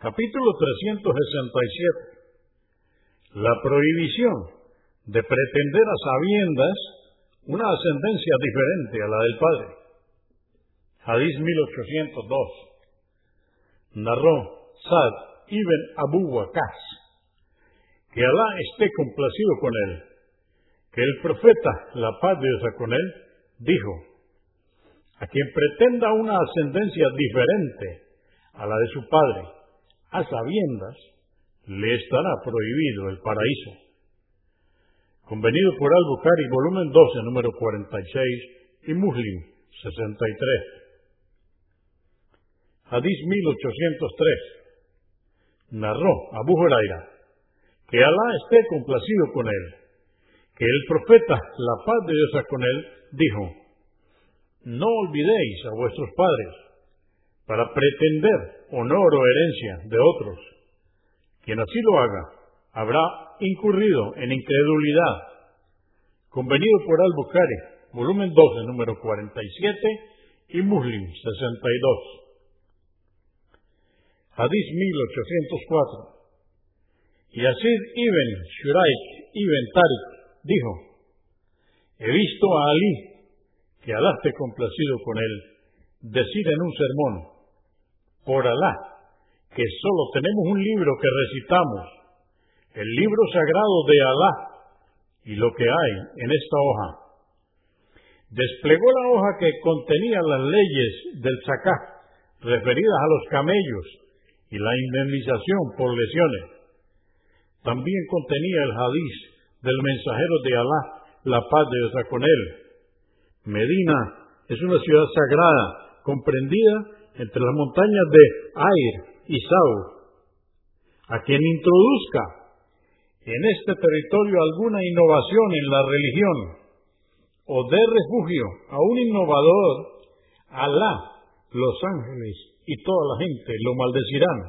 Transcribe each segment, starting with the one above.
Capítulo 367. La prohibición de pretender a sabiendas una ascendencia diferente a la del padre. Hadís 1802. Narró Sad ibn Abu Waqas que Alá esté complacido con él, que el profeta, la paz de Dios con él, dijo, a quien pretenda una ascendencia diferente a la de su padre, a sabiendas, le estará prohibido el paraíso. Convenido por Al-Bukhari, volumen 12, número 46, y Muslim, 63. Hadís 1803. Narró Abu Huraira que Alá esté complacido con él, que el profeta, la paz de Dios con él, dijo, no olvidéis a vuestros padres para pretender honor o herencia de otros. Quien así lo haga habrá incurrido en incredulidad. Convenido por Al-Bukhari, volumen 12, número 47 y Muslim 62. Hadís 1804. Y ibn Shuraik ibn Tariq dijo, he visto a Ali, que Alá esté complacido con él, decir en un sermón, por Alá, que solo tenemos un libro que recitamos, el libro sagrado de Alá, y lo que hay en esta hoja. Desplegó la hoja que contenía las leyes del sacá, referidas a los camellos y la indemnización por lesiones también contenía el hadiz del mensajero de Alá, la paz de Dios con él. Medina es una ciudad sagrada, comprendida entre las montañas de Air y Saur. A quien introduzca en este territorio alguna innovación en la religión o dé refugio a un innovador, Alá, los ángeles y toda la gente lo maldecirán.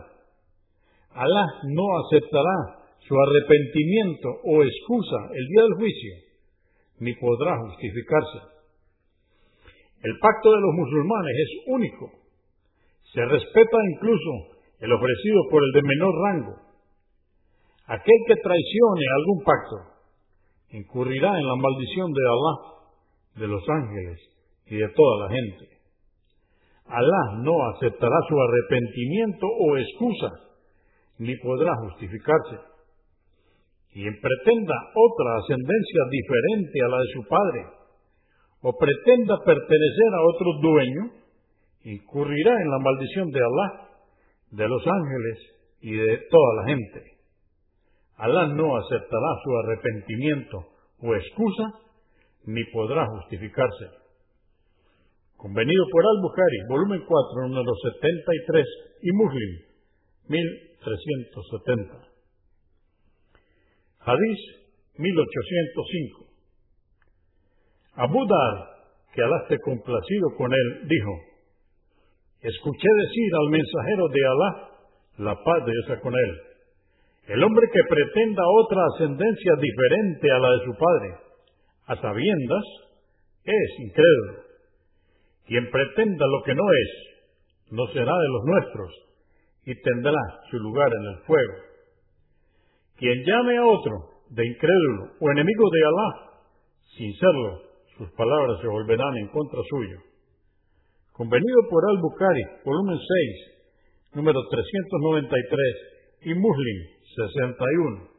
Alá no aceptará su arrepentimiento o excusa el día del juicio, ni podrá justificarse. El pacto de los musulmanes es único. Se respeta incluso el ofrecido por el de menor rango. Aquel que traicione algún pacto incurrirá en la maldición de Alá, de los ángeles y de toda la gente. Alá no aceptará su arrepentimiento o excusa, ni podrá justificarse quien pretenda otra ascendencia diferente a la de su padre, o pretenda pertenecer a otro dueño, incurrirá en la maldición de Alá, de los ángeles y de toda la gente. Alá no aceptará su arrepentimiento o excusa, ni podrá justificarse. Convenido por Al-Bukhari, volumen 4, número 73, y Muslim, 1370. Hadís 1805. Abu Dar, que Alá esté complacido con él, dijo, escuché decir al mensajero de Alá, la paz de Dios con él, el hombre que pretenda otra ascendencia diferente a la de su padre, a sabiendas, es incrédulo. Quien pretenda lo que no es, no será de los nuestros, y tendrá su lugar en el fuego. Quien llame a otro de incrédulo o enemigo de Alá, sin serlo, sus palabras se volverán en contra suyo. Convenido por Al-Bukhari, volumen 6, número 393, y Muslim, 61.